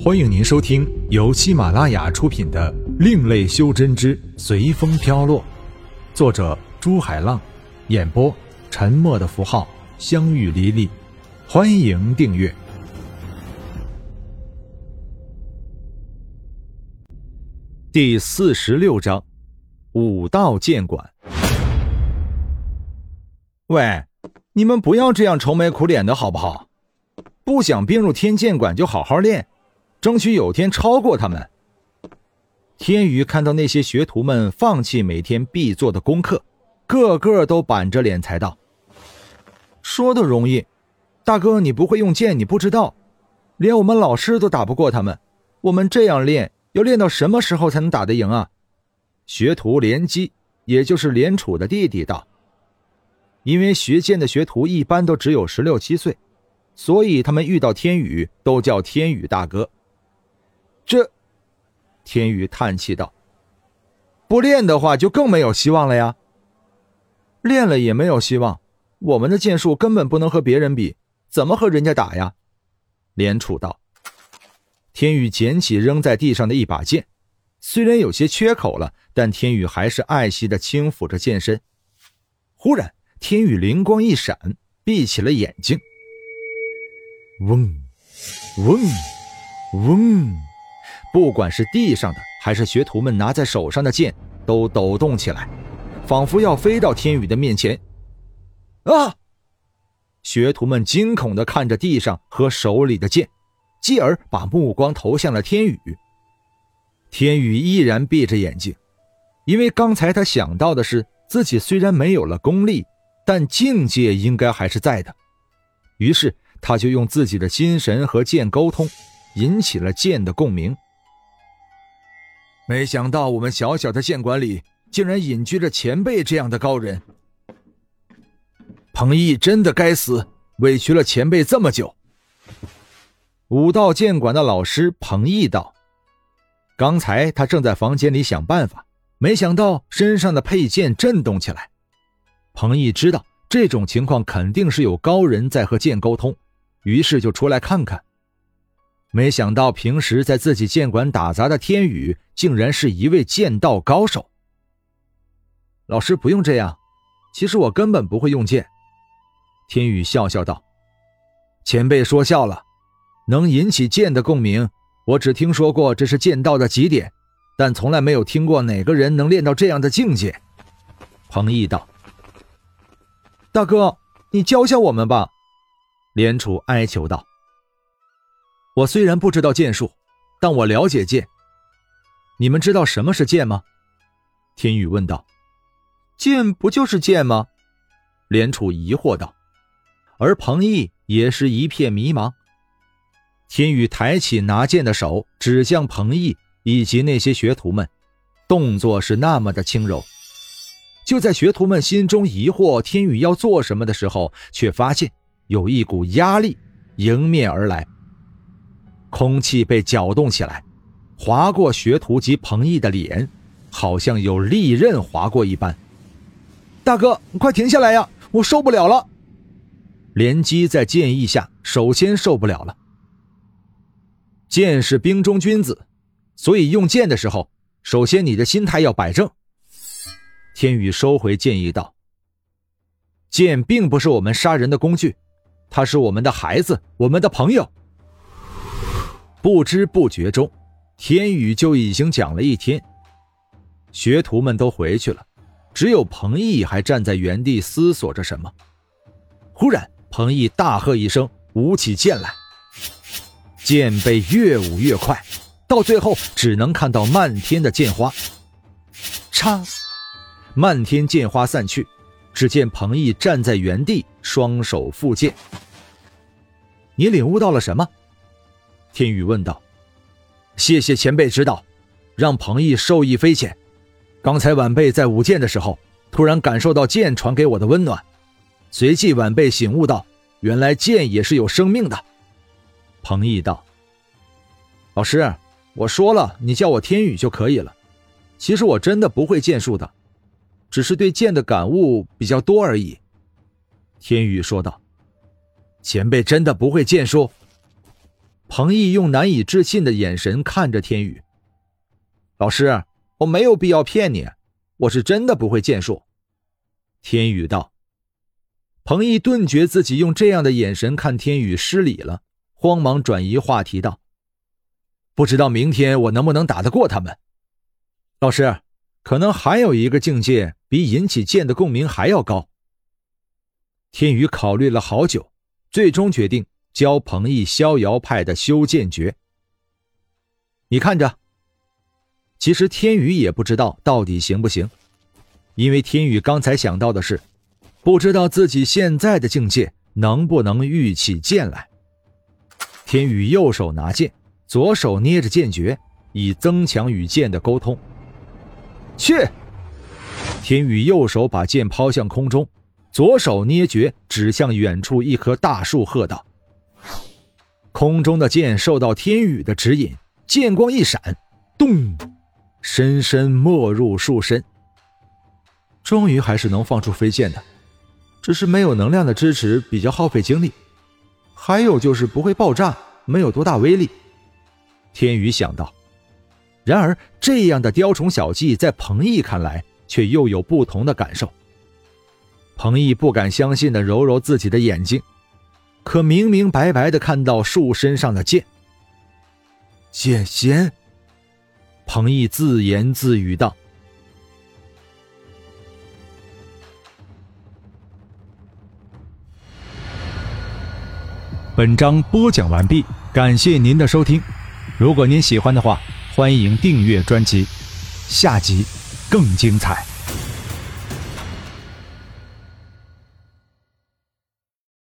欢迎您收听由喜马拉雅出品的《另类修真之随风飘落》，作者朱海浪，演播沉默的符号、相遇离离。欢迎订阅。第四十六章，武道剑馆。喂，你们不要这样愁眉苦脸的好不好？不想并入天剑馆就好好练，争取有天超过他们。天宇看到那些学徒们放弃每天必做的功课，个个都板着脸才道：“说的容易，大哥你不会用剑，你不知道，连我们老师都打不过他们，我们这样练。”要练到什么时候才能打得赢啊？学徒连基，也就是连楚的弟弟道：“因为学剑的学徒一般都只有十六七岁，所以他们遇到天宇都叫天宇大哥。”这，天宇叹气道：“不练的话，就更没有希望了呀。练了也没有希望，我们的剑术根本不能和别人比，怎么和人家打呀？”连楚道。天宇捡起扔在地上的一把剑，虽然有些缺口了，但天宇还是爱惜的轻抚着剑身。忽然，天宇灵光一闪，闭起了眼睛。嗡，嗡，嗡，不管是地上的还是学徒们拿在手上的剑，都抖动起来，仿佛要飞到天宇的面前。啊！学徒们惊恐的看着地上和手里的剑。继而把目光投向了天宇。天宇依然闭着眼睛，因为刚才他想到的是自己虽然没有了功力，但境界应该还是在的。于是他就用自己的心神和剑沟通，引起了剑的共鸣。没想到我们小小的剑馆里竟然隐居着前辈这样的高人。彭毅真的该死，委屈了前辈这么久。武道剑馆的老师彭毅道：“刚才他正在房间里想办法，没想到身上的佩剑震动起来。彭毅知道这种情况肯定是有高人在和剑沟通，于是就出来看看。没想到平时在自己剑馆打杂的天宇，竟然是一位剑道高手。老师不用这样，其实我根本不会用剑。”天宇笑笑道：“前辈说笑了。”能引起剑的共鸣，我只听说过这是剑道的极点，但从来没有听过哪个人能练到这样的境界。彭毅道：“大哥，你教教我们吧。”连楚哀求道：“我虽然不知道剑术，但我了解剑。你们知道什么是剑吗？”天宇问道。“剑不就是剑吗？”连楚疑惑道，而彭毅也是一片迷茫。天宇抬起拿剑的手，指向彭毅以及那些学徒们，动作是那么的轻柔。就在学徒们心中疑惑天宇要做什么的时候，却发现有一股压力迎面而来，空气被搅动起来，划过学徒及彭毅的脸，好像有利刃划过一般。大哥，快停下来呀！我受不了了。连击在剑意下，首先受不了了。剑是兵中君子，所以用剑的时候，首先你的心态要摆正。天宇收回剑意道：“剑并不是我们杀人的工具，它是我们的孩子，我们的朋友。”不知不觉中，天宇就已经讲了一天。学徒们都回去了，只有彭毅还站在原地思索着什么。忽然，彭毅大喝一声，舞起剑来。剑被越舞越快，到最后只能看到漫天的剑花。嚓，漫天剑花散去，只见彭毅站在原地，双手负剑。你领悟到了什么？天宇问道。谢谢前辈指导，让彭毅受益匪浅。刚才晚辈在舞剑的时候，突然感受到剑传给我的温暖，随即晚辈醒悟到，原来剑也是有生命的。彭毅道：“老师，我说了，你叫我天宇就可以了。其实我真的不会剑术的，只是对剑的感悟比较多而已。”天宇说道：“前辈真的不会剑术？”彭毅用难以置信的眼神看着天宇。老师，我没有必要骗你，我是真的不会剑术。天宇道。彭毅顿觉自己用这样的眼神看天宇失礼了，慌忙转移话题道：“不知道明天我能不能打得过他们？老师，可能还有一个境界比引起剑的共鸣还要高。”天宇考虑了好久，最终决定教彭毅逍遥派的修剑诀。你看着。其实天宇也不知道到底行不行，因为天宇刚才想到的是，不知道自己现在的境界能不能御起剑来。天宇右手拿剑，左手捏着剑诀，以增强与剑的沟通。去！天宇右手把剑抛向空中。左手捏诀，指向远处一棵大树，喝道：“空中的剑受到天宇的指引，剑光一闪，咚，深深没入树身。终于还是能放出飞剑的，只是没有能量的支持，比较耗费精力。还有就是不会爆炸，没有多大威力。”天宇想到。然而，这样的雕虫小技，在彭毅看来，却又有不同的感受。彭毅不敢相信的揉揉自己的眼睛，可明明白白的看到树身上的剑。剑仙。彭毅自言自语道：“本章播讲完毕，感谢您的收听。如果您喜欢的话，欢迎订阅专辑，下集更精彩。”